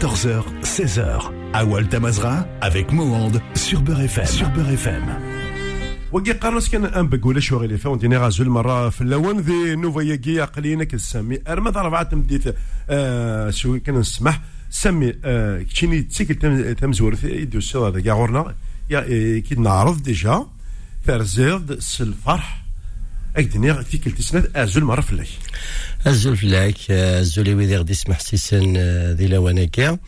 14h, 16h. À Mazra avec Mohand sur Beurre FM. Sur Beurre FM. وقي قارنس كان أم بقول شو غير فون دينا غازو المرة في اللون ذي نوفا يقي عقلينا كسامي ارمى اربعه تمديت آه شو كان نسمح سمي آه كيني تسيكل تمزور في يدو سوا هذا كاع غورنا يا كي نعرض ديجا ترزيد الفرح اكدني فيك تسند أزول مرة في الليل أزول في الليل ازول ويدي غدي يسمح سيسن ذي لواناكيا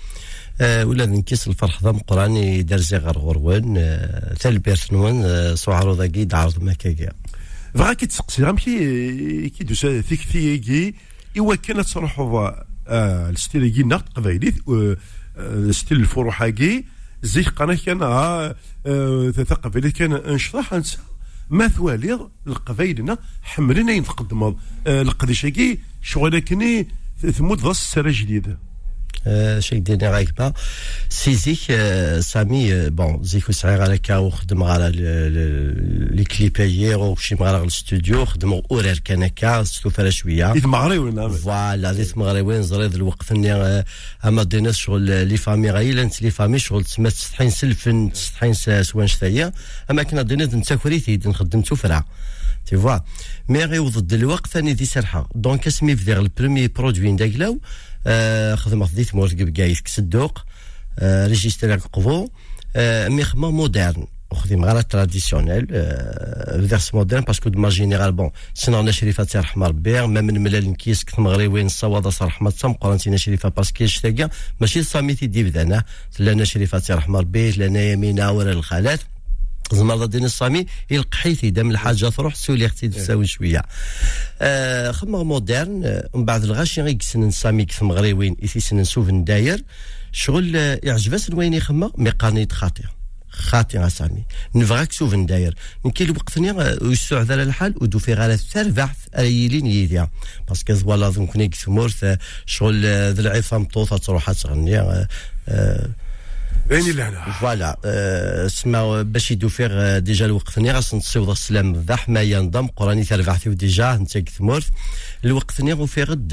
ولا نكيس الفرح ضم قراني درزي غير غروان ثال بيرسنوان سوعرو ذاكي دعرض مكاكيا بغا كي تسقسي غام كي كي دوس فيك ثيكي إوا كانت تروحوا الستيل كي نقد قبايلي الستيل الفروحاكي زيك قناة كان قبايلي كان انشطاح أنسى. ما ثوالي القبايلنا حملنا يتقدم القديشاكي شغل كني ثمود ضاس السنة جديدة. شيك ديني غايك با سي زيك سامي بون زيك وسعير على كاو خدم على لي كليبايير وشي مغرى الاستوديو خدم اورير كان هكا ستوفر شوية إذ مغري ولا فوالا زيت مغري وين زريد الوقت اني اما دينا شغل لي فامي غايلا لي فامي شغل تسمى تستحين سلفن تستحين سوان شتايا اما كنا دينا نتاكوري تيد نخدم توفرا تي فوا مي غيوض الوقت ثاني دي سرحه دونك اسمي في البرومي برودوي نداكلاو خدمت دي تمورت بكايس كسدوق ريجيستري قبو مي خدمة مودرن. وخدم غير تراديسيونيل فيرس مودرن باسكو دو جينيرال بون سنا شريفة تاع رحمة ربي ما من ملال نكيس غريوين الصواده صار رحمة تام قرانتينا شريفة باسكو شتاقا ماشي صاميتي دي بدانا لنا شريفة تاع رحمة ربي لنا يمينة ولا الخالات. زمر دين الصامي يلقحيتي دام الحاجة تروح سولي أختي تساوي شوية. آه خدمه مودرن آه من بعد الغاشي غير سنن صامي كثم غريوين ايثي سنن سوف نداير. شغل آه يعجبس وين يخمم مي خاطئة. خاطئة سامي نفغاك سوف نداير. نكي الوقت نيا ويسوع ذا الحال ودو في غالا الثار بعث ايلين يديا باسكو فوالا ظن ثمورث شغل ذا العفام طوطه تروح تغني آه يعني لهنا فوالا أه سما باش يدوفيغ ديجا الوقت ني غاس نتصيوض السلام ذا حماية نظام قراني تربعتي ديجا انت ثمورث. الوقت ني غوفي غد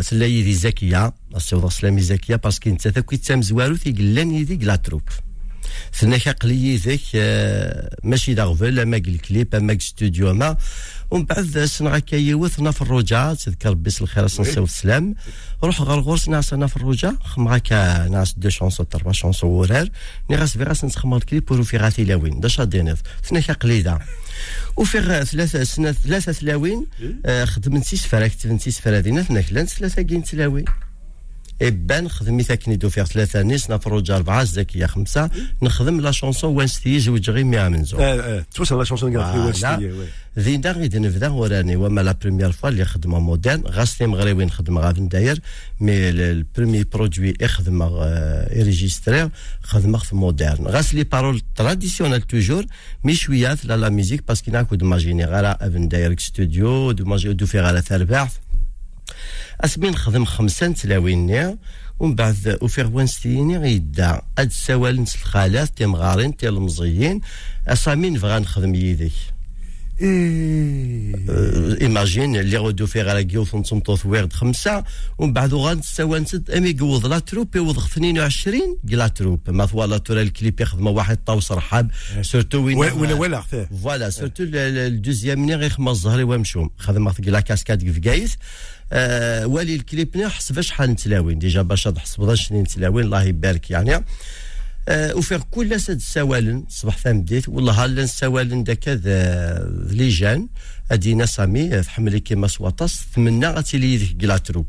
سلاي دي زكية السيوض السلام زكية باسكو انت ثاكي تام زوارو تيقلان يدي لا تروب ثناك ذاك ماشي داغفل اما الكليب اما ستوديو ما ومن بعد سنغا كيوثنا في الرجاء تذكر بس الخير سنسيو السلام روح غير غورس ناس أنا في الرجاء خمغا كا ناس دو شونسو تربا شونسو ورار ني غاس في غاس نسخمر الكليب ورو في غاتي لاوين دا شادينيف ثناك قليدا وفي ثلاثة سنة ثلاثة تلاوين خدمت سيس فرا كتبت سيس ثناك ثلاثة كين تلاوين إبان خدمي ثاكني دو فيغ ثلاثة نيس نفروج أربعة زكية خمسة نخدم لا شونسون وان ستي زوج غي مية من زوج آه آه توصل لا شونسون كاع وان ستي ذينا غيد نبدا وراني وما لا بروميير فوا اللي خدمة مودرن غاسلي مغربي نخدم غا نداير مي البرومي برودوي يخدم يريجيستري خدمة في مودرن. غاسلي بارول تراديسيونيل توجور مي شوية لا لا ميوزيك باسكو ناكو دو ماجيني غالا افن داير ستوديو دو ماجي دو في غالا ثرباح أسمين خدم خمسة تلاوين ومن بعد وفيغ وانستيني غيدا. اد السوال نس الخالات تي مغارين تي المزيين. أسامين فغا نخدم يديك. ايماجين اللي غدو في غالا كيوث نتمطوث ويرد خمسة ومن بعد غنتساوى نسد أمي قوض لا تروب يوض 22 لا تروب. ما ثوالا تورا الكليب يخدم واحد طاوس رحاب سورتو وين ولا ولا فوالا سورتو الدوزيام ني غير خمس زهري ومشوم خدم لا كاسكاد في كايس آه والي الكليب ني حسب شحال نتلاوين. ديجا باش تحسب شنو نتلاوين الله يبارك يعني. آه وفي كل سد سوالن صباح ثامديت والله هلا سوالن داك ليجان ادينا سامي تحملي كيما سواطاس تمنى غتيلي ذيك كلاتروب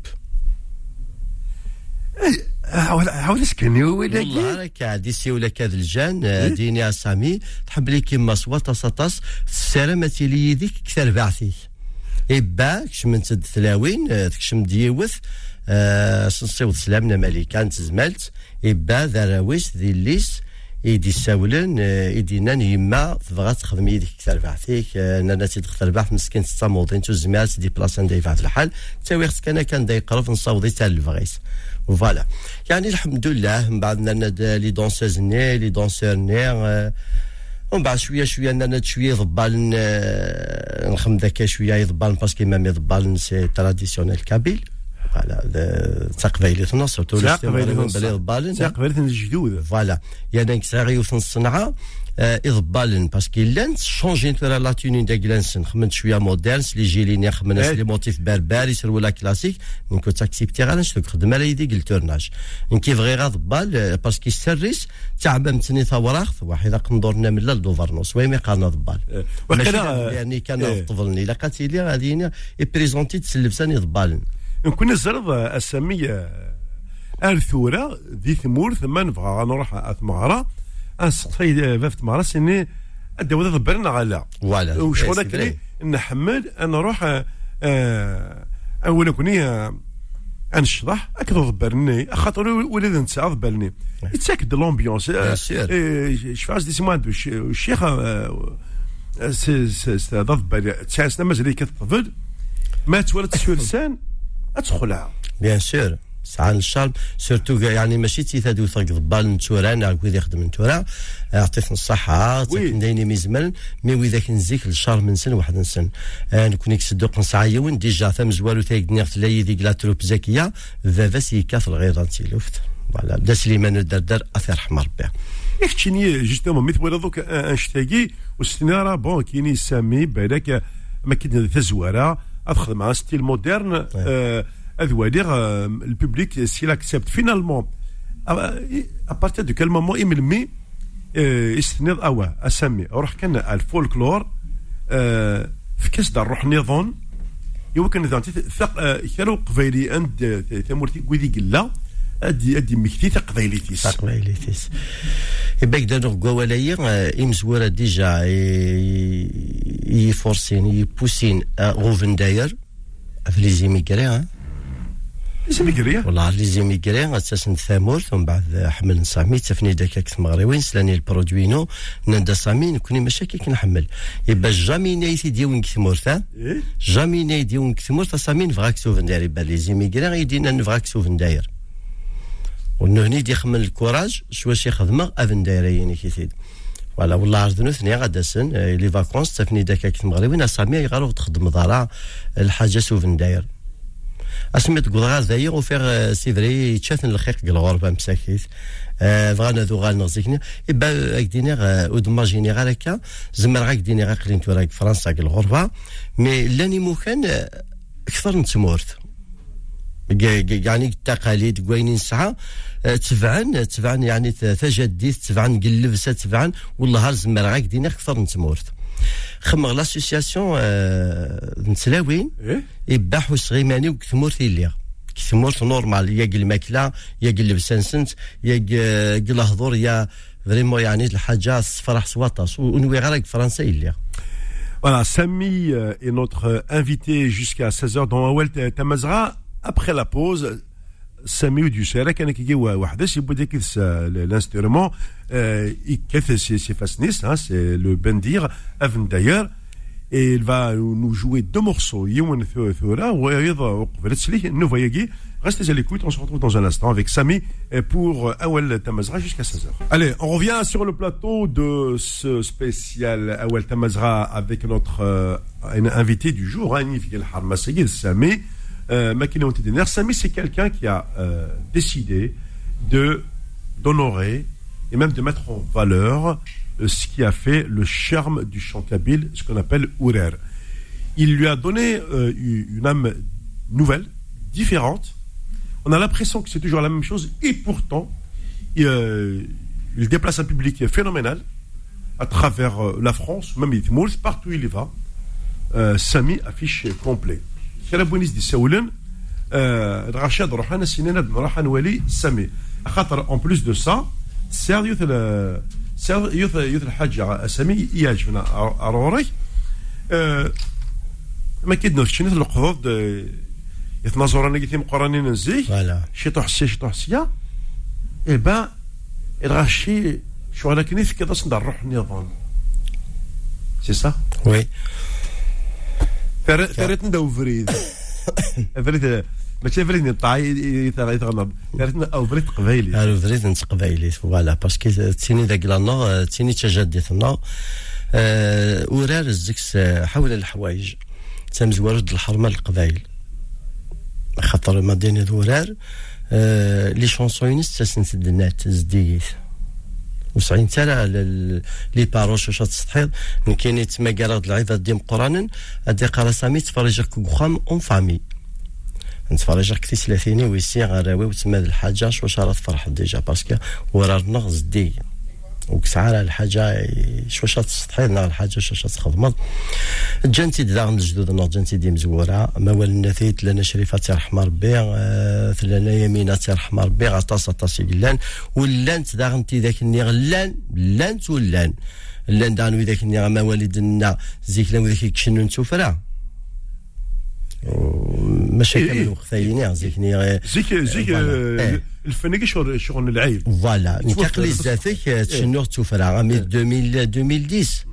عاود اسكني وين والله راك عادي سي ولا كاد الجان. ديني سامي. تحملي كيما سواطاس ساطاس السلامة لي ذيك كثر بعثي. إبا كشمن تد ثلاوين تكشم ديوث آه سنصيوض سلامنا ملكان تزملت إبا ذراويس ذي الليس إيدي ساولن إيدينا يما تبغى تخدم يديك نانا تدخل بعث مسكين تستموضين تو زمالت دي بلاصان داي بعث الحال. تاوي خص كان كان داي قرف نصاوضي تاع الفغيس فوالا يعني الحمد لله من بعد نانا لي دونسوز ني لي دونسور ني ومن بعد شوية شوية أنا شوية ضبال نخم ذاك شوية يضبال باسكو مام يضبال سي تراديسيونيل كابيل. فوالا تقبايليتنا سورتو تقبايليتنا بلي ضبالن تقبايليتنا الجدود. فوالا. يعني كساغي في الصنعه إضبالن باسكو لأن شونجين ترى لا توني دا جلانسن خمنت شوية مودرن لي جيلين خمنت لي موتيف بربر يسروا لا كلاسيك نكون تاكسيبتي غير نشتك خدمه لا يدي قلتورناج كيف غير ضبال باسكو يسريس تعبمتني ثوراخ واحد قندورنا من الدوفرنوس ويمي قالنا ضبال وكذا يعني كان طفلني لا قاتيلي غادي يبريزونتي تسلفساني ضبالن نكون الزرد السمية الثورة ذي ثمور ثم نبغى نروح أثمارة أنسقسي فافت مارا سيني الدولة ضبرنا على. فوالا. وشغل كلي نحمل أنا نروح أولا كوني انشطح أكثر ضبرني خاطر ولد نتسع ضبرني يتساكد لومبيونس شفاش دي سموان الشيخ ضبر تسع سنه مازال كتطفل ما تولد سورسان أدخلها. بيان سور ساعة الشرب. سورتو يعني ماشي تيثادو ثق ضبال نتورا ويذا يخدم نتورا عطيتنا الصحة دايني ميزمل مي وإذا كنزيك الشهر من سن واحد سن. آه نكون يكسدو قنص ديجا ثم زوالو تايك نيغت لاي ديك لا تروب زكية فافا سيكاث الغير تيلوفت فوالا. دا سليمان الدردر اثر رحمة ربي. ياك تشيني جوستومون ميت ولا دوك أنشتاكي. والسنارة بون كيني سامي. بالك ما كنا تزوارا ادخل مع ستيل آه le public s'il accepte. Finalement à partir de quel moment يملمي يستنيض اوا أسمي. روح كان الفولكلور في كاس دار روح نظام يمكن إذا ثق كانوا قبيلي عند ثمورتي كويدي قلا ادي أدي مكتي تقبيليتيس. تقبيليتيس. يبقى دانو قوالايا امزورا ديجا يفورسين يبوسين غوفن داير في لي زيميكري زيميكريا والله لي زيميكري أساسا ثامورث ومن بعد حمل نصامي تفني داك مغربين سلاني البرودوينو نندا سامي نكوني مشاكل كنحمل. يبقى جامي نايتي ديون كثمورثا جامي ناي ديون كثمورثا سامي نفغاك سوفن داير. يبقى لي زيميكري غيدينا نفغاك سوفن داير. ونهني دي خمل الكوراج شوا شي خدمة افن دايرين كيثيد فوالا والله عرضنا ثنيا غادا سن لي فاكونس تفني داك المغربين سامي يغارو تخدم ضرا الحاجة سوفن داير اسميت قدغا ذايا وفيغ سيفري يتشاثن الخيق الغربة مساكيت بغانا ذو غال نغزيكنا إبا أكدينيغ أودما جينيغال هكا زمر غاك دينيغ قلين توراك فرنسا الغربة. مي لاني موكان أكثر نتمورث. يعني التقاليد كوينين ساعة تبعن تبعن يعني تجديد تبعن قلبسة تبعن والله هار زمر غاك دينيغ أكثر نتمورث خمغ لاسوسياسيون نتلاوين. يباح وصغيماني وكثمورتي اللي كثمورت نورمال يا الماكله يا اللبسانسنت يا الهضور يا فريمون يعني الحاجة فرح سواطاس. ونوي غير فرنسا اللي Voilà, Samy est notre invité jusqu'à 16h dans Awel Tamazra. Après la pause, Samy Ducharec, l'instrument, euh, hein, c'est le bendir, Avn et il va nous jouer deux morceaux, Youn Thura, ou Restez à l'écoute, on se retrouve dans un instant avec Samy euh, pour euh, Awel Tamazra jusqu'à 16h. Allez, on revient sur le plateau de ce spécial Awel Tamazra avec notre invité du jour, hein, Anif Harmasegid Samy. Euh, Samy, c'est quelqu'un qui a euh, décidé d'honorer et même de mettre en valeur euh, ce qui a fait le charme du chant kabyle, ce qu'on appelle Ourer. Il lui a donné euh, une âme nouvelle, différente. On a l'impression que c'est toujours la même chose et pourtant, il, déplace un public phénoménal à travers la France, même partout où il y va. Samy affiche complet. كرابونيس دي سولن رشاد روحانا سنين راح نولي سامي. خاطر اون بلوس دو سا سير يوث سير يوث يوث الحاج اسامي يعجبنا أروري. ما كيدنا شنو القضوض يتناظر أنا قلت مقرانين نزيك شي طحسي شي طحسيا اي با الغاشي شو أنا كنيت كذا صندر روح النظام سي سا وي ثريت ندو فريد. فريد ماشي فريد نطاي يتغنض ثريت أو فريد قبايلي ألو فريد نت قبايلي فوالا. باسكو تيني ذاك لانا تيني تجدثنا ورار الزكس حول الحوايج. تمزورد الحرمة القبايل خاطر مدينة دورار آه لي شونسون تسنت النات زديت. وسعين ترى لي باروش واش تستحيض. كاين تما قرا العظات ديال قرانا ادي قرا سامي تفرجك كوخام اون فامي. نتفرج كثي ثلاثيني ويسي غراوي وتما الحاجة واش راه تفرح ديجا باسكو ورا النغز دي. وكسعى الحاجة شواش تستحيل الحاجة شواش تخدمض جانتي داغن الجدود نو جانتي دي مزورة. ما والنثيت لنا شريفة ترحم ربي آه لنا يمينة ترحم ربي غطاس طاسي قلان ولانت داغنتي ذاك النيغ لأن لانت ولان. لأن دانو ذاك النيغ ما والدنا زيك لو ذاك يكشنو نتوفرا. ماشي إيه، كامل إيه. وقتايني زيك زيك زيك إيه. الفناني شغل شغل العيب. فوالا. تفوت- نتاقلي ذاتك تشنو توفرا مي 2000 2010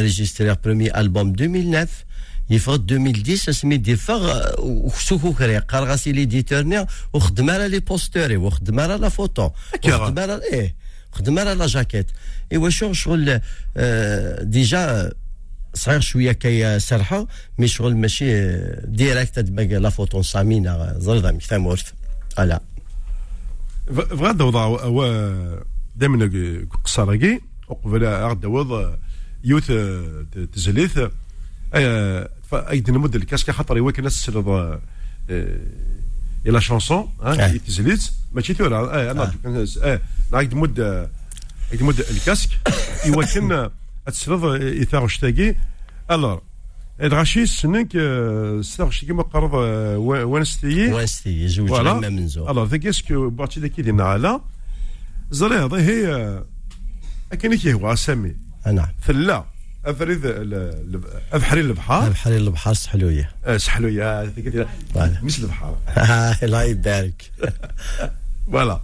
ريجستري برومي البوم 2009 يفغ 2010 اسمي دي فغ وسوكو كري قال غاسي ليديتور نيغ وخدم على لي بوستوري وخدم على لا فوتو كيرا. وخدم على إيه خدم على لا جاكيت ايوا شغل شغل آه، ديجا صغير شوية كي سرحه مي شغل ماشي آه، ديريكت تبقى لا فوتو سامينا زردا مثام ورث. فوالا فغاد وضع هو دائما قصاراكي وقبل غاد وضع يوث تزليث. ايدي نمد الكاسكا خاطر يواك الناس تسرد إلى شونسون آه. تزليت ماشي ثورة آه أنا نعيد مد عيد مد الكاسك. يواكن تسرد اثار شتاقي الور الغاشي سنك ستاغ شتاقي ما قرض وانستيي وانستي جوج فوالا. لما منزو الوغ ذاك اسكو بارتي ذاك ديالنا على زري هذا هي اكن كي هو أسامي. نعم. ثلا أفريد أفحري البحر بحال البحر سحلويه آه، سحلو يا ذيك ديال فوالا. مثل البحر الله يبارك فوالا.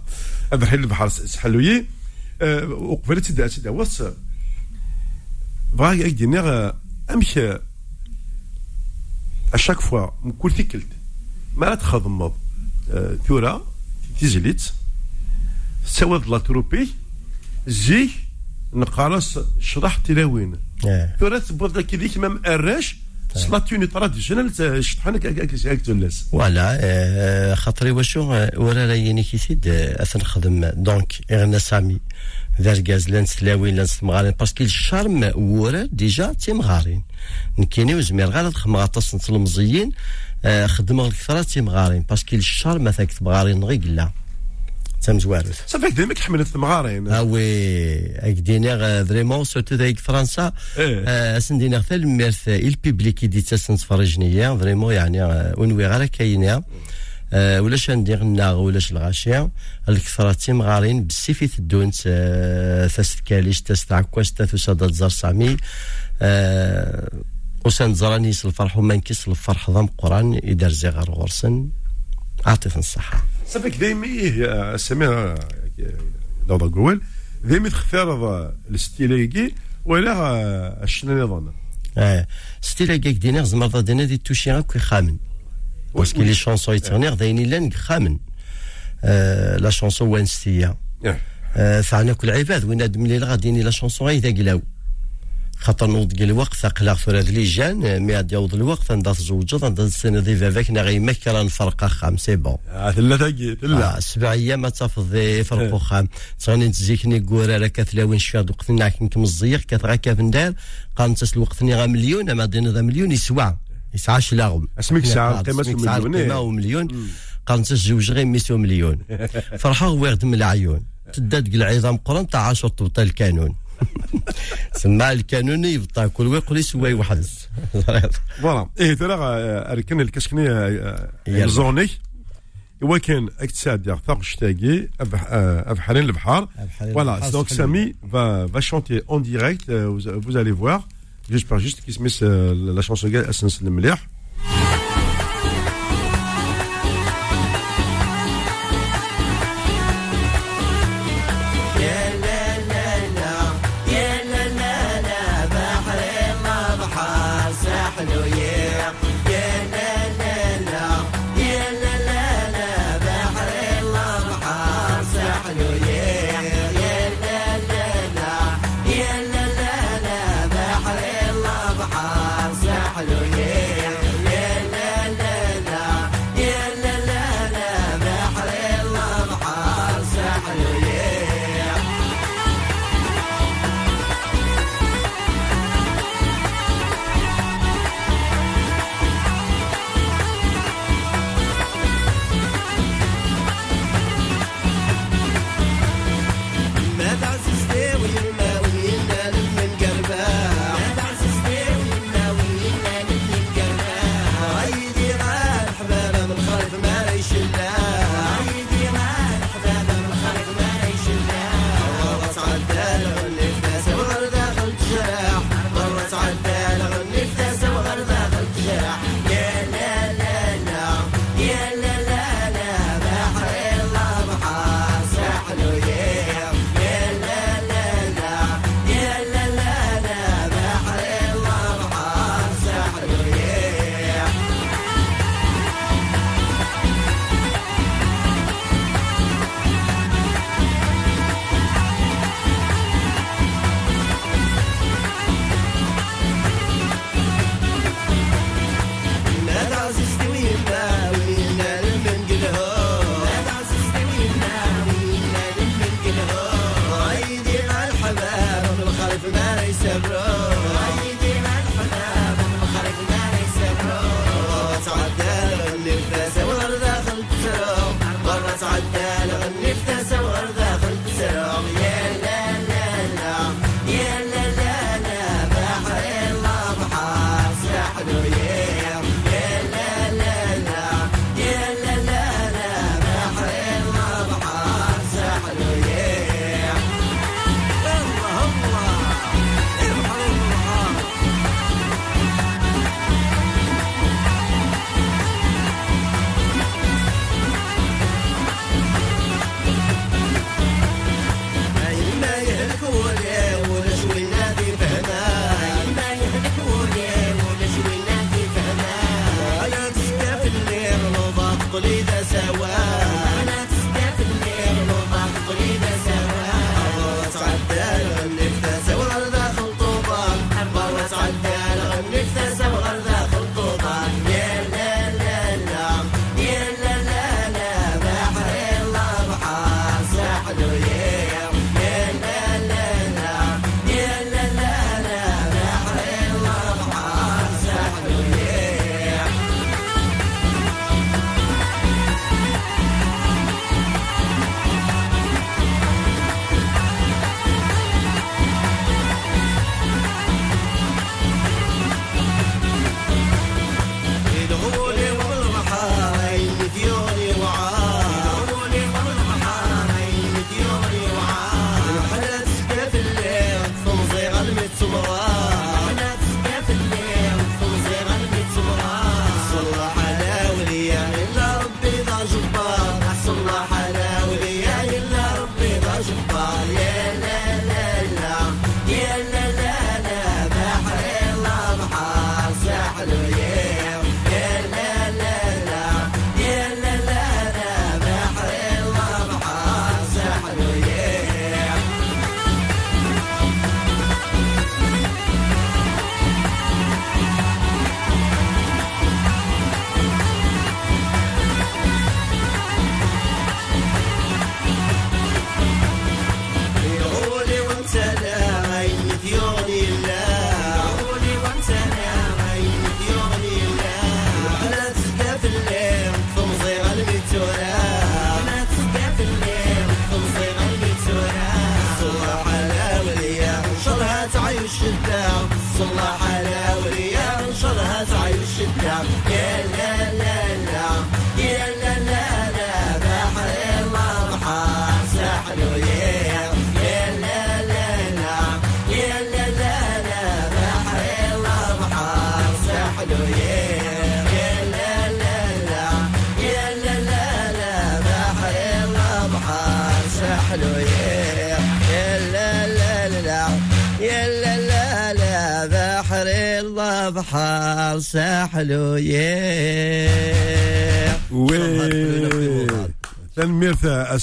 أفحري البحر سحلوي آه، وقبل تدا تدا وص بغا يدينا امش اشاك فوا كل ثكلت ما تخدم ثورة تيزليت سواد لا تروبي زي نقارس شرح تلاوين. ثورة تبغى كذيك ما مقراش سلاتيوني تراديسيونال شطحنا كاك تولس فوالا خاطري واشو ورا رايني كيسيد آه، اثن نخدم دونك اغنى سامي ذرقاز لأن سلاوين لأن مغارين باسكو الشارم ورا ديجا تيمغارين نكيني وزمير غير خدم غاطاس نتلمزيين آه، خدمة الكثرة تيمغارين باسكو الشارم مثلا تمغارين غي قلا تمزوارث صافي ديما كحملت ثمغارين oui, avec des nerfs vraiment, surtout avec فرنسا إيه. آه، سندينا حتى الميرث البيبليك يدي تسن تفرجنيا فريمون يعني ونوي غير كاينة آه، ولاش ندير الناغ ولاش الغاشية الكثرة تيمغارين بالسيف تدونت ثاست كاليش تاست عكواش تاث وسادة زار سامي. آه، وسان زراني الفرح وما نكيس الفرح ضم قرآن يدار زيغر غرسن. عاطف الصحه صافي دايما إيه سمير لو قول دايما تختار الستيليكي ولا الشنا نظام آه ستيلا كاك دينير زمر دينا دي توشي غاك خامن. باسكو لي شونسون يتغنيغ دايني لأن خامن آه لا شونسون وين ستيا آه ثعنا كل عباد وين آدم لي غاديني لا شونسون غايدا قلاو خاطر نوض الوقت ثقلا ثورة لي جان مي عاد يوض الوقت عندها تزوجت عندها السنة دي فافاك نغي مكرا نفرق خام سي بون ثلاثة آه، سبع أيام ما تفض فرقو خام تغني تزيكني قورا راه كثلاوين شفاد وقتنا كنت مزيق كثغا كافن دار قال تس الوقتني غا مليون اما دينا مليون يسوى يسعاش لاغم. اسمك ساعة قيمة مليون قيمة ومليون قال تس زوج غير ميسو مليون. فرحة ويغد من العيون. تداد العظام قرن تاع عشر تبطل الكانون سمع الكانون يبطا كل ويقول يسوى واحد. فوالا. إيه ترى اركن الكشكني يلا. الزوني ولكن اكتساد يا ثاق شتاقي ابحرين البحر va, va chanter en direct, euh, vous, vous allez voir. Je parle juste qui se met euh, la chanson Gal Hassan Salim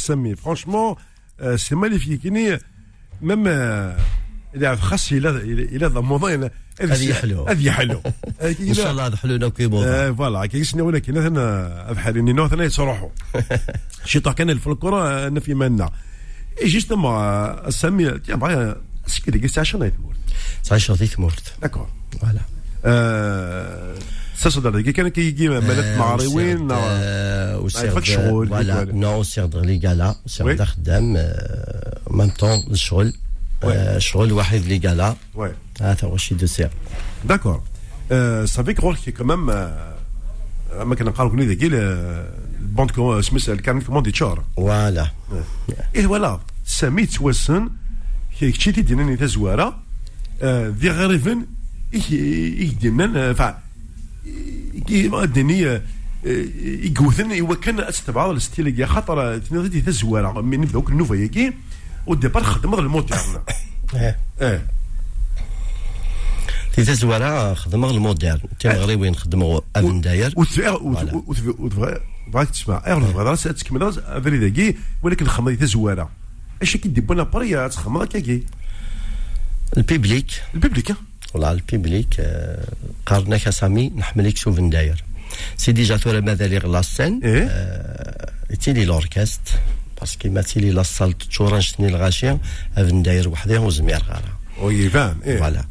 السمي فرانشمون سي ماليفيك. يعني ميم إذا خاص إلى إلى ضموضين هذه حلو. هذه حلو إن شاء الله هذا حلونا وكيبوض فوالا. كي ولا كي مثلا بحال نو ثنا يصرحوا شي طاق كان الفلكلور أنا في منا. جيست ما السمي تيا بغا سكي ديك الساعة شنو يتمور تعيش غادي تمورت داكور. فوالا. ساسو كي كان كيجي مالات معريوين يفك شغل فوالا. نو سيغ لي كالا سيغ Oui. خدام ميم طون الشغل آه، شغل واحد لي كالا هذا هو شي دو سيغ داكور. صافيك رول كي كمام ما كنا نقالوا كني ذاكي البوند سميس الكارنيت كوموند يتشار فوالا. إيه فوالا. سامي توسن كي كشيتي دينا تزواره ذي غريفن إيه دينا فا كي ديني يقوثن إوا كان استبعاد الستيل يا خاطر تنادي تزواره من نبداو النوفا ياكي وديبار خدم المودرن. إيه. آه في تزوارا خدمة المودرن. تي مغربيين خدموا افن داير. بغاك تسمع. ايغ الهضره تكمل افري ذاكي ولكن الخمر تزواره اش كي دي بونا بريا تخمر كاكي البيبليك. الببليك والله البيبليك آه، قارنا كسامي نحملك داير سي ديجا ثورة ماذا لي غلا سين إيه. تيلي لوركاست باسكو ما تيلي لا صال تشوران شتني الغاشية افن داير وحدها وزمير غارة. وي فان إيه. فوالا.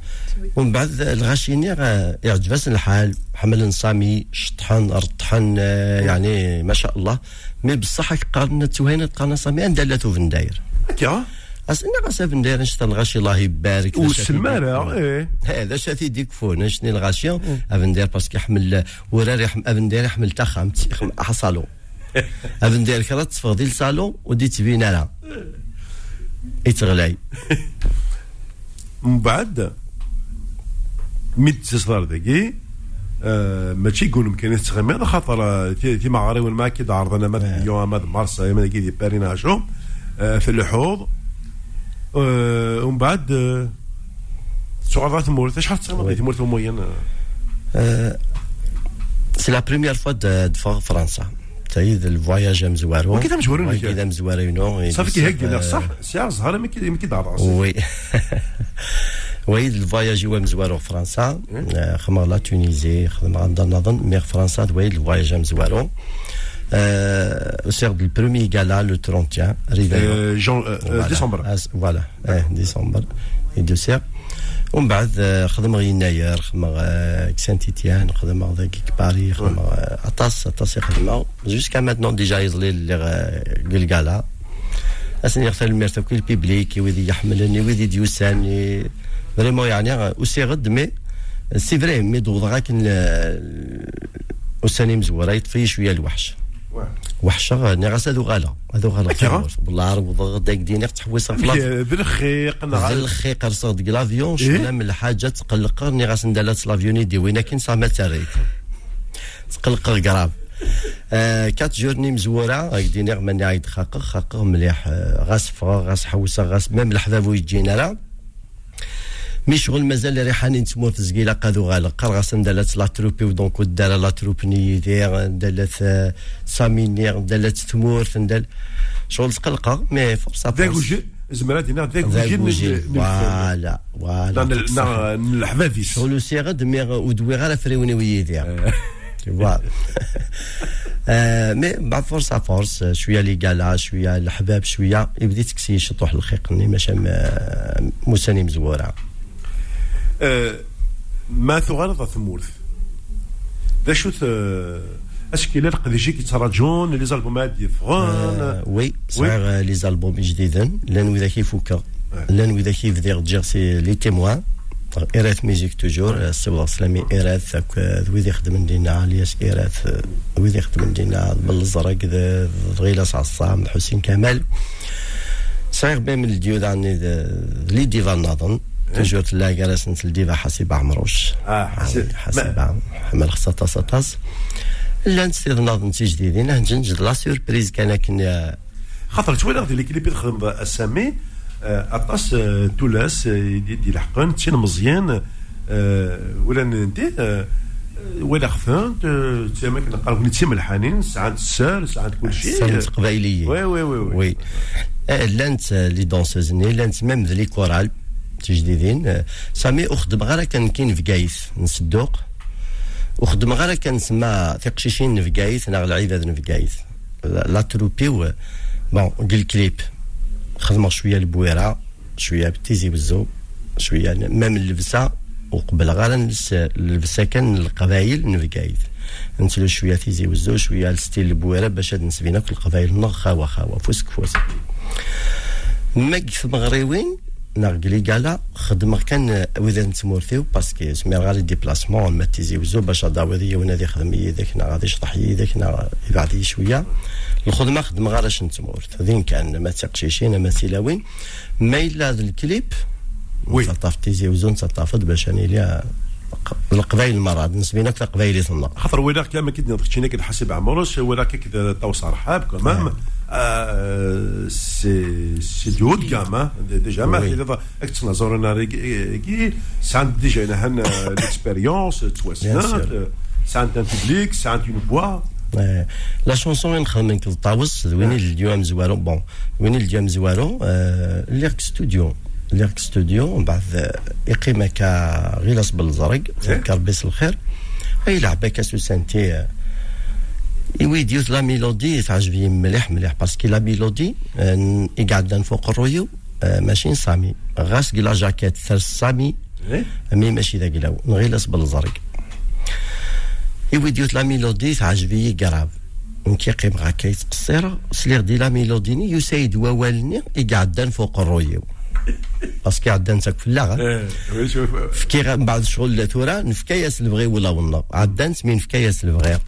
ومن بعد الغاشيني غا- يعجبس الحال حمل نصامي شطحن رطحن آه، يعني ما شاء الله. مي بصح قارنا توهينة قارنا صامي عندها لا توفن داير أصلا غاسا فن داير نشتا الغاشي الله يبارك. والسلمانه إيه. هذا شاتي ديك فون شني الغاشيه افندير باسكو يحمل وراري افندير يحمل تخام حصلو افندير كرا تفضي لصالو ودي تبين لها يتغلاي. من بعد ميت تصدر ذاكي آه ماشي يقول امكانيات تغميض خاطر آه، تي معاري وين ما كي عرضنا مثلا اليوم ماد مارس دي بارينا شو آه في الحوض. آه ومن بعد صغارات تمورت شحال تغمض تمورت موين سي لا بروميير فوا دفا فرنسا. تايد الفواياج مزوارو وكذا مزوارو ليك. كذا مزوارينو صافي كي دينا صح سي زهر ما كي كي دعرس وي. وي الفواياج هو مزوارو فرنسا. آه، خدم لا تونيزي خدم عندها نظن. مي فرنسا دوي الفواياج مزوارو سيغ البرومي غالا لو 31 ريفيرو آه، جون آه، ديسمبر فوالا آه ديسمبر اي دو سيغ ومن بعد آه، خدم غي يناير خدم غا سان تيتيان خدم غا كيك باري خدم غا اطاس اطاس يخدم جوسكا ماتنون ديجا يظلي للغالا اسني يختار الميرتا كل بيبليك ويدي يحملني ويدي ديوساني فريمون يعني وسي غد مي سي فري مي دوض غاكن وساني مزوره يطفي شوية الوحش وحشة نغاس هذو غالا. هذو غالا؟ بالله رب داك ديني تحويصها في بالخيق ذا الخيق رصد ديك لافيون شوية من الحاجة تقلق ني غاس ندالات لافيون يدي. وين كاين صا ما تاريت تقلق كراف آه كات جورني مزورة. هاك ديني ماني عايد خاق خاق مليح. آه، غاس فغا غاس حوسة غاس ميم الحباب ويجينا راه مي شغل مازال ريحاني نتمور تزقيلا قادو غالق. قال غاس ندالات لا تروبي ودونك ودار لا تروب نيدير ندالات آه، سامينير ندالات تمور ندال شغل تقلقة مي فرصة. وجه زمرات هنا وجه فوالا فوالا الحفافيس شغل سيغد مي ودوي غير فريوني ويدير فوالا مي بعد فرصه فرص شوية لي قالا شوية الحباب شوية يبدا تكسي يشطوح الخيق ماشي موساني مزوره ما ثغرض ثمورث ذا شو اسكي لا قديشي كيتراجون لي زالبومات يفغون آه، وي صغير لي زالبوم جديدين لأن وذا كيفوكا لأن وذا كيف دير تجير سي لي تيموان. إيرات ميوزيك توجور السي سلامي إيرات ويد يخدم دينا الياس إيرات ويد يخدم دينا بالزرق غيلاس عصام حسين كمال. صغير بين من الديو داني لي ديفا نظن توجور تلاقي جالس الديفا حسيب عمروش آه حسيب حسيب حمل خصاطا سطاس لا نستيض نظن تي جديدين نجنج لا سوربريز كان كنا خاطر تويلا غادي اللي كليبي تخدم أسامي أطاس تولاس دي الحقن تشين مزيان ولا ندي ولا خفان تسمى كنا قالوا نتي ملحانين ساعات السار ساعات كل شيء. ساعات قبايليه وي وي وي وي. لانت لي دونسوزني لانت ميم لي كورال. تجديدين. سامي اخدم غير كان كاين في كايث نصدوق وخدم غير كان سما تقشيشين في كايث ناغ العباد في كايث لا تروبي بون قل كليب خدمة شوية البويرة شوية بتيزي بزو شوية مام اللبسة وقبل غير نلبس اللبسة كان القبايل نفقايد نتلو شوية تيزي وزو شوية الستيل البويرة باش هاد نسبينا كل القبايل نغ خاوة خاوة فوسك فوس ما في مغريوين ناقلي قالا خدمة كان وإذا نتمورثيو باسكي سمي غير ديبلاسمون ما تيزي وزو باش داوذي ونادي خدمي ذاك غادي يشطح ذاك يبعد شوية الخدمة خدمة غير اش نتمورث ذين كان ما تقشيشين ما سيلاوين ما إلا الكليب وي تطاف تيزي وزو تطافت باش ليها القبائل المرض نسبينا كذا قبائل ثنا خاطر ولا كما كي نضحكينا كي حسب عمروس ولا كي طوس رحاب كمان سي سي دو هود جام ديجا ما إذا اكتنا زورنا كي سان ديجا هنا ليكسبيريونس تواسنات سان ان بوبليك سان اون بوا. لا شونسون وين نخدم من طاوس وين اليوم زوارو بون وين اليوم زوارو ليرك ستوديو ليرك ستوديو من بعد يقيم كا غيلاس بالزرق كربيس الخير. أي لعبه كاسو سانتي وي ديوت لا ميلودي تعجبني مليح مليح باسكو لا ميلودي يقعد فوق الرويو. ماشي سامي. غاس لا جاكيت ثرس سامي. مي ماشي ذا قلاو نغيلس بالزرق. ديوت لا ميلودي تعجبني كراف كي قيم غاكايت قصيرة. سليغ دي لا ميلوديني يسايد ووالني يقعد فوق الرويو. باسكو عدان تاك في اللغة فكي بعد شغل ثورة نفكاياس البغي ولا والله عدان سمين نفكاياس البغي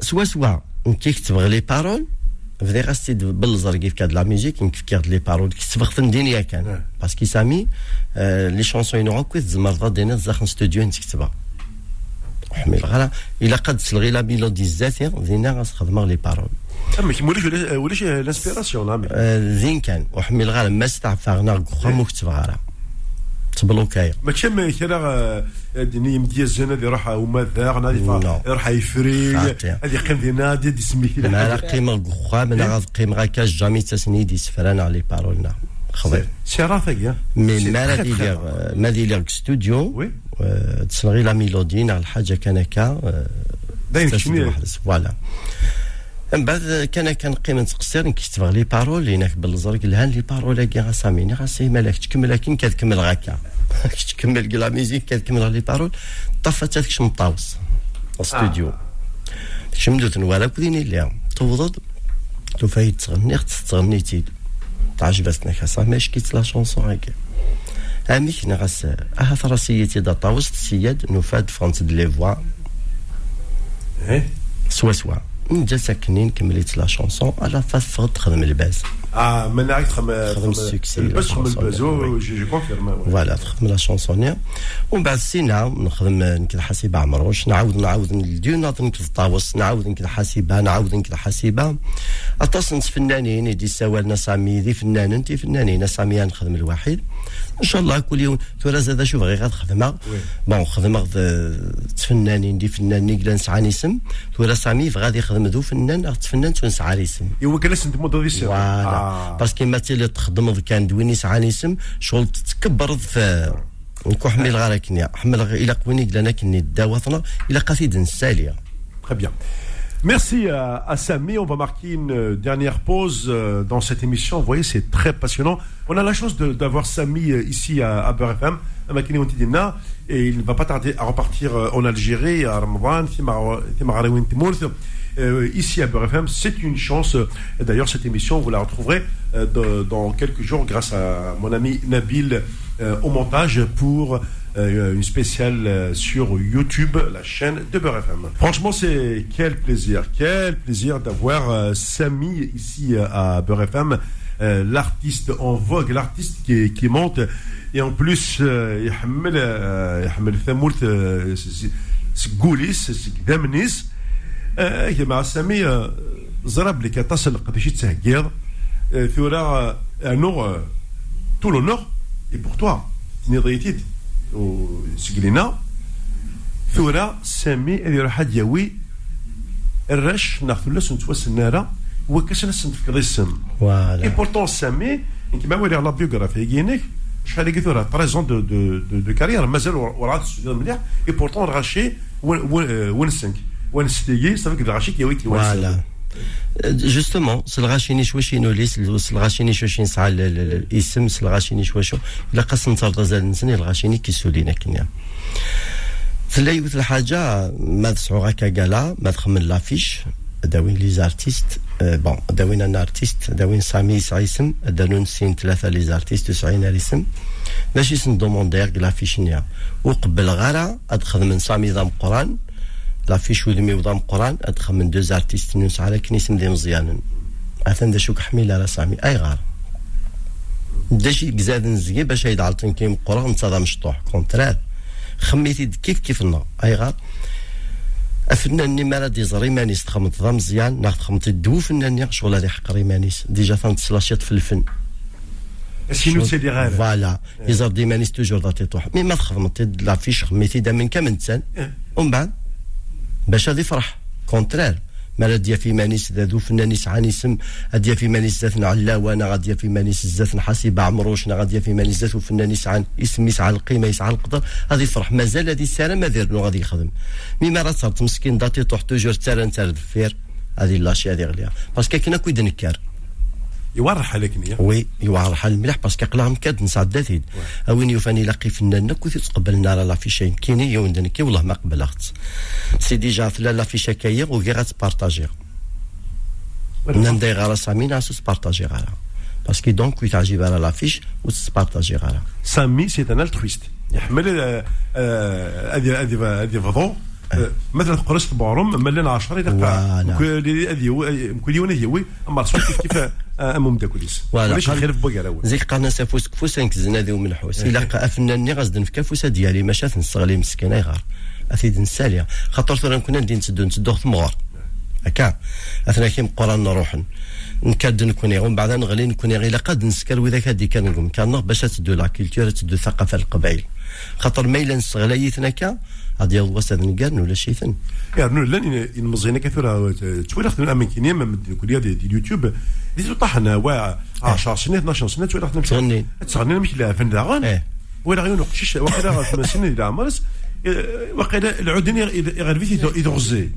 سوا سوا كي كتبغ لي بارول فدي غاستي بالزر كيف كاد لا ميوزيك كيف كاد لي بارول كتبغ فندينيا كان باسكو سامي لي شونسون ينو كويس زمر ضد دينا زاخن ستوديو انت كتبها حميل غلا الا قد تلغي لا ميلودي الذاتي دينا غاس لي بارول كي وليش وليش لانسبيراسيون نعم ذين كان وحميل غالا ما استعفى غنا خمو كتب غالا تبلوكاي ما كان كرا ديني مديزن هذه راح وما ذا غادي راح يفري هذه قيم دي نادي دي سمي ما لا قيمة غخا من غاد قيمة غاكاش جامي تسني دي سفران على بارولنا خضير شرافة يا. مي ما دير ما دير ستوديو تسلغي لا ميلودي على الحاجة كان كا دايما شنو فوالا. من بعد كان كان قيمة تقصير نكتب لي بارول هناك بالزرق لهان لي بارول كي غاساميني غاسي مالك تكمل لكن كتكمل غاكا. تكمل لا ميزيك كتكمل لي بارول. طفت هذاك مطاوس الاستوديو شمدوت نوالا كوديني ليها توضد تفايد تغني تغني تيد. تعجبتنا كاسا ماش كيت لا شونسون هكا أميك نغاس أها ثراسيتي دا طاوس سياد نفاد فرانس دي لي فوا سوا سوا. نجا ساكنين كمليت لا شونسون على فاس تخدم الباز آه من نعرف تخدم تخدم السكسي الباز تخدم الباز جي كونفيرم فوالا تخدم لا شونسونيا ومن بعد سينا نخدم نكد حاسبة عمروش نعاود نعاود نديو ناظر نكد طاوس نعاود نكد حاسبة نعاود نكد حاسبة اتصل فنانين يدي سوالنا سامي ذي فنان انت فنانين سامي نخدم الواحد إن شاء الله كل يوم. تورا زاد شوف غير خدمة. بون خدمة تفنانين دي فنان نقلا نسعى اسم تورا سامي غادي يخدم ذو فنان تفنان تونسعى اسم ايوا كلاس انت مودو ديسي فوالا باسكو ما تيلي تخدم كان دوين يسعى اسم شغل تتكبر في نكو حمل غير كنيا. حمل إلى قويني قلنا كني داوطنا إلى قصيد نساليه Très bien. Merci à, à, Samy. On va marquer une dernière pause euh, dans cette émission. Vous voyez, c'est très passionnant. On a la chance d'avoir Samy euh, ici à, à Beurre FM, à Makini et il ne va pas tarder à repartir euh, en Algérie, à Ramadan, ici à Beurre FM. C'est une chance. D'ailleurs, cette émission, vous la retrouverez dans quelques jours grâce à mon ami Nabil au montage pour une spéciale sur YouTube, la chaîne de Beurre FM. Franchement, c'est quel plaisir, quel plaisir d'avoir Samy ici à Beurre FM, l'artiste en vogue, l'artiste qui, qui monte et en plus يحمل يحمل ثمورت سكوليس دامنيس مع سامي زرب لك تصل قداش تسهكيض ثورا انو تو لونور اي بور توا نضيتيد وسكلينا ثورا سامي اللي راح ياوي. الرش ناخذ له نتواس النارة وكاش نسنفكض السم فوالا اي بورتون سامي. كيما ولي على بيوغرافي كينيك شحال قلت له 13 دو دو دو, دو كارير مازال وراه تسجل مليح. اي بورتون رغاشي وين سنك وين ستيجي صافي رغاشي كيوي كيوي فوالا جوستومون سلغاشيني شواشي نولي سلغاشيني شواشي نسعى الاسم سلغاشيني شواشو الا قاس نترضى زاد نسني الغاشيني كيسولينا كنيا تلا يوث الحاجة ما تسعو غاكا قالا ما تخمن لافيش داوين لي زارتيست بون داوين أنا ارتيست داوين سامي يسعى اسم دانون سين ثلاثة لي زارتيست تسعين الاسم ماشي سندوموندير لافيش نيا وقبل غارة ادخل من سامي ذا قران لافيش ودمي وضام قرآن أدخل من دو زارتيست نوس على كنيسم دي مزيان. اثن دا شوك حميل على سامي. أي غار. داشي قزاد نزقي باش يدعلطن كيم قرآن نتصادى مشطوح كونترال خميتي كيف كيف النار أي غار. الفنان اللي ما دي زري مانيس. تخمط ذا مزيان. ناخذ تخمط الدو فنان شغل هذه حق ريمانيس ديجا تنتسلاشيط في الفن. سينو سيدي غير فوالا. يزر دي مانيس توجور دا تيطوح مي ما تخدمت لافيش خميتي دا من كامل تسان. ومن بعد؟ باش هذه فرح كونترير ما ديا في مانيس ذو فنان يسعى اسم أديا في مانيس ذات علاوة غاديا في مانيس ذات حسيب عمروش. غاديا في مانيس ذات فنان يسعى اسم يسعى القيمة يسعى القدر. هذه فرح مازال هذه السنة ما دير غادي يخدم. مي ما راه صارت مسكين داتي طوح توجور تسال نتار دفير هذه لاشي هذه غليا باسكو كنا كويد نكار يورح عليك نيا وي يورح المليح باسكو قلا مكاد نسعد داتيد اوين يوفاني لاقي فنان كوثي تقبل النار لا في شيء كيني يوندن كي والله ما قبلت سي ديجا في لا في شكاية وكي غاتبارطاجي نندي غالا سامي ناسو سبارطاجي غالا باسكو دونك كي تعجب على لافيش وتسبارطاجي غالا سامي سي ان الترويست يحمل هذه هذه هذه فضو مثلا بورم ملان 10 فوالا. كل هذه كل يوم هي أما رسول كيف كيف أمم داكوليس. ليش خير في بوكا الأول. زيك قالنا سافوس كفوس انكزنا ذي من حوس إلا قا فناني غازدن في كفوسه ديالي ما شاف نصغلي مسكين يغار. اثيد نساليا خاطر ثورا كنا ندي نتسدو نتسدو ثمغار هكا. اثنا كيم قران نروحن نكاد نكوني ومن بعد نغلي نكوني غير قد نسكر وذاك هادي كان نقوم. كان باش تدو لا كولتور تدو ثقافة القبائل. خاطر ما إلا نسغلايتنا كا غادي الوسط نقارن ولا شي ثن يعني لأن المزينه كثيرة تويلخت من امن كينيا من الكليه ديال اليوتيوب. دي طحنا وا 10 سنين 12 سنة تويلخت تغني. تغني مش لا فن داغون إيه. ولا غيون قشيش وقيلا في سنين إلى عمرس وقيلا العودين يغرفي يدغزي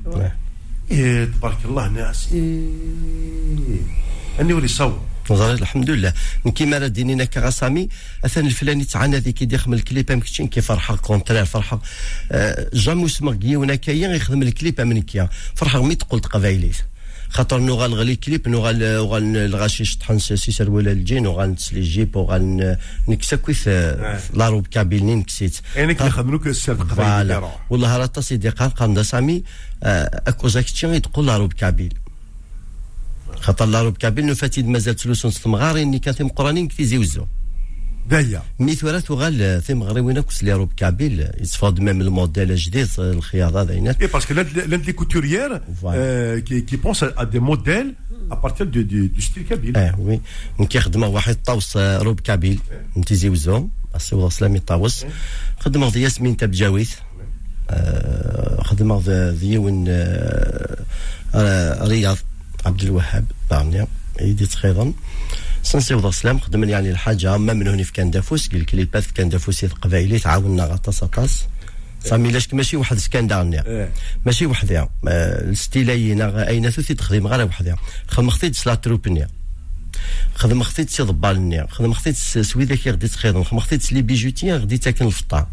إيه تبارك الله ناس. إيه. أني ولي صور الحمد لله. من كيما راه دينينا كغسامي اثن الفلاني تعانى ذيك يدي يخدم الكليب ام كتشين كي فرحة كونترير فرحة. آه جامو سمك جيونا كاين يخدم الكليب من كيا. فرحة مي تقول قبايليت خاطر نو غنغلي كليب نو الغاشي شطحن سي سروال الجين وغال نتسلي جيب وغال نكسا كويث لاروب كابيلني نكسيت. يعني كي السر قبائل فوالا. والله راه تصيدي قال قام سامي آه، أكوزا كتشين تقول لاروب كابيل. خاطر لاروب كابيل نفاتيد مازال تلوسون ستمغاري اني كان ثم قرانين كي زيوزو دايا. ميثورا تغال ثم غريوين كوس لي روب كابيل يتفاض ميم الموديل الجديد الخياطه Voilà. euh, qui, qui pense à, à des modèles à partir du, du, du style kabyle. آه وي من كيخدموا واحد طاوس آه، روب كابيل انت زيوزو السي سلامي طاوس خدموا ياسمين تبجاويث آه، خدموا ذي ذيون آه، آه، رياض عبد الوهاب بارنيا يدي تخيضا سنسي وضع سلام خدمنا يعني الحاجة. ما من هوني في كان دافوس قال كليبات في كان دافوس قبايلي تعاوننا غطاس طاس سامي لاش ماشي واحد سكان دارنيا إيه. ماشي وحدها الستيلاينا أين ثوثي تخدم غير وحدها خدم خطيت سلا تروبنيا خدم خطيت سي ضبالنيا خدم خطيت سويدا كي غدي تخدم خدم خطيت لي بيجوتي غدي تاكل الفطار.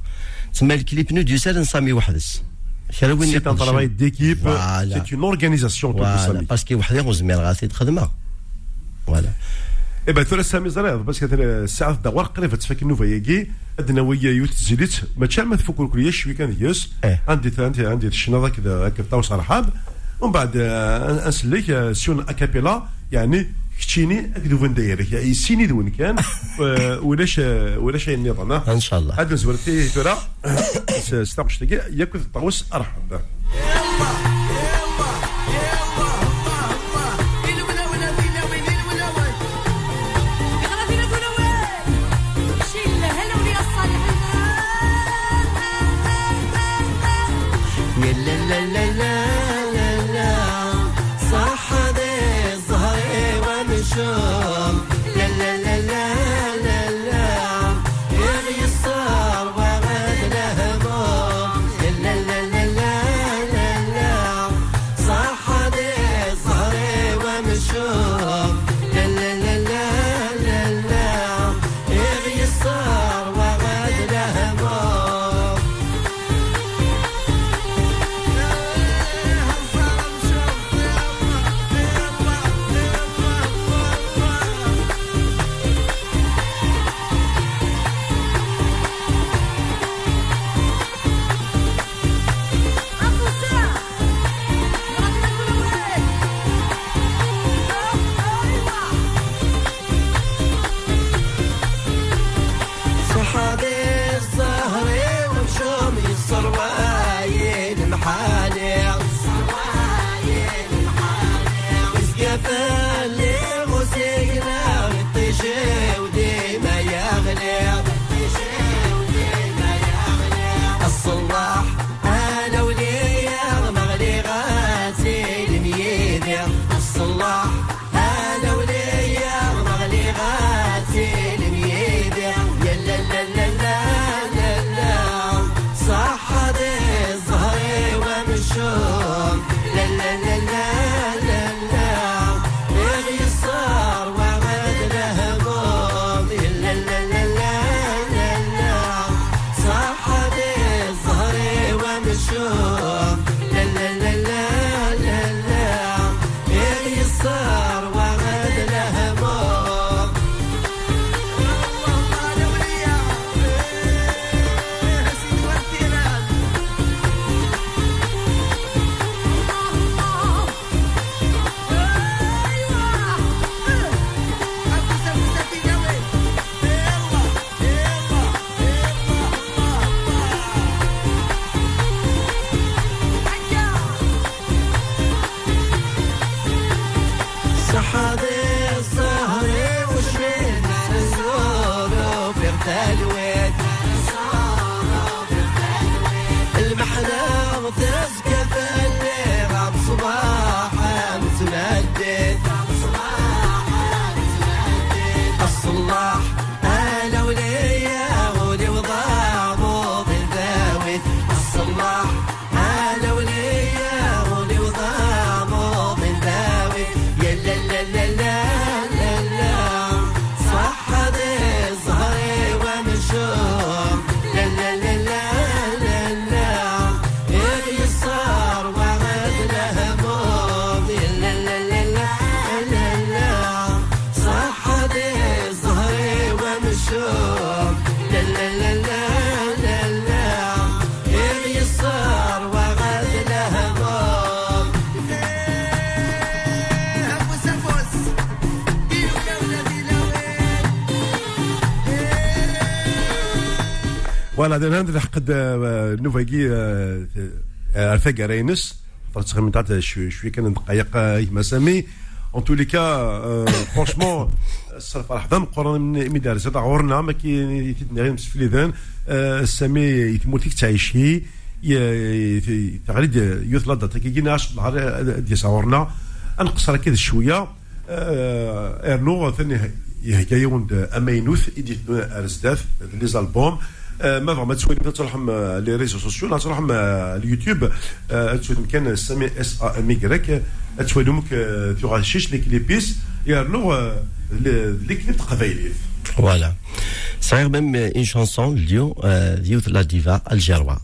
تسمى الكليب نو ديوسال نسامي وحدس. C'est un travail d'équipe, Voilà. c'est une organisation فوالا ça. باسكو وحدها وزمير غادي تخدمها فوالا اي با ثلاث سامي بس كانت الساعة دوار قريبه تفك النوفا ياكي ادنا ويا يوت زيدت ما تشال ما تفكر كل شوي كان يس إيه. عندي عندي عندي الشنطه كذا هكا طاوس رحاب ومن بعد آه، أنسلك آه، سيون أكابيلا يعني كتشيني أكدو فين داير يعني سيني دون كان؟ ولاش ولاش النظام إن شاء الله. هذا زورتي ترى ستاقش ياكل طاوس ارحب Yeah. فوالا هذا حقد نوفاكي الفاق رينس فرصة من تاع شوي كان دقائق مسامي اون تو لي كا فرونشمون الصرف راح ذم قرن من مدارس هذا عورنا ما كي غير مسفلي ذان سامي يتموتيك تعيشي تغريد يوث لادا تاكي ناش نهار ديال عورنا انقصر كذا شوية ارنو ثاني هكا يوند امينوث ايديت ارزداف لي زالبوم ما فما تسوي تروحهم لي ريزو سوسيو تروحهم اليوتيوب تسوي كان سامي اس ا ام يكريك تسوي لهم في الشيش لي كليبيس يرنو لي كليب قبايلي فوالا صغير ميم اون شانسون اليوم ديوت لا ديفا الجروه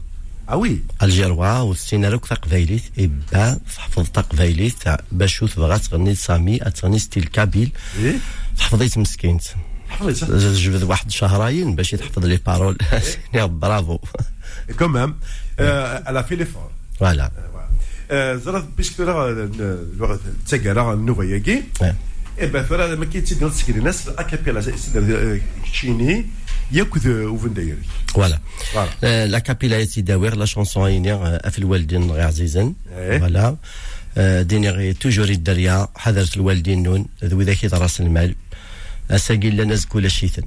آه وي الجروه والسيناريو تقبايليت إبا تحفظ تقبايليت باش تبغى تغني سامي تغني ستيل كابيل إيه؟ حفظيت مسكينت حفظت جبد واحد شهرين باش يتحفظ لي بارول. يا برافو. كومام على في ليفور. فوالا. زرا باش كثر تسكر النوفا ياكي. إيه. اي فرا ما كاين تسكر تسكر الناس اكابيلا تشيني ياكد وفن دايري فوالا. فوالا. آه، لا شونسون هيني آه، في الوالدين غير عزيزا. إيه. فوالا. آه، ديني غي توجور الدريا حضرت الوالدين نون ذو ذاك رأس المال. اساقي لا ناس كل شيثن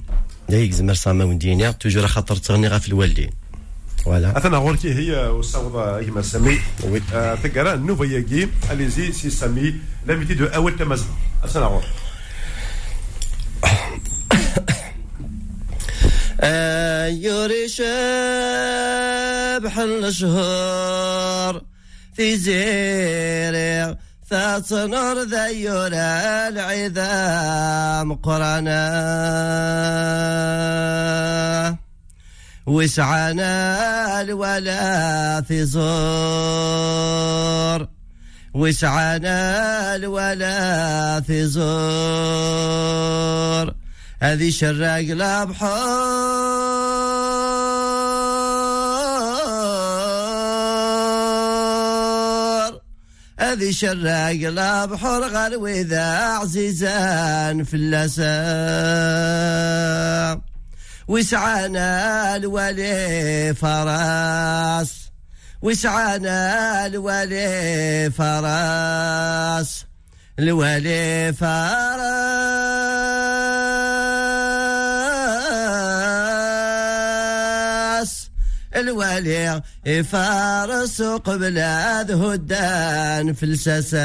دايك زمر ساما وندينيا توجور خاطر تغني غا في الوالدين. فوالا. اثنا غوركي هي وصاوض كما سامي وي. تقرأ النوفا ياكي أليزي سي سامي لا ميتي دو أول تمازن اثنا غور يوري شبح الشهور في زيري ثاث نور ذيور العظام قرانا. وسعنا الولا في زور. وسعنا الولا في زور. هذه شراق الابحار هذه شراق الابحر غير واذا عزيزان في اللسان وسعنا الولي فراس. وسعنا الولي فراس. الولي فارس الولي فارس قبل هدان في السسا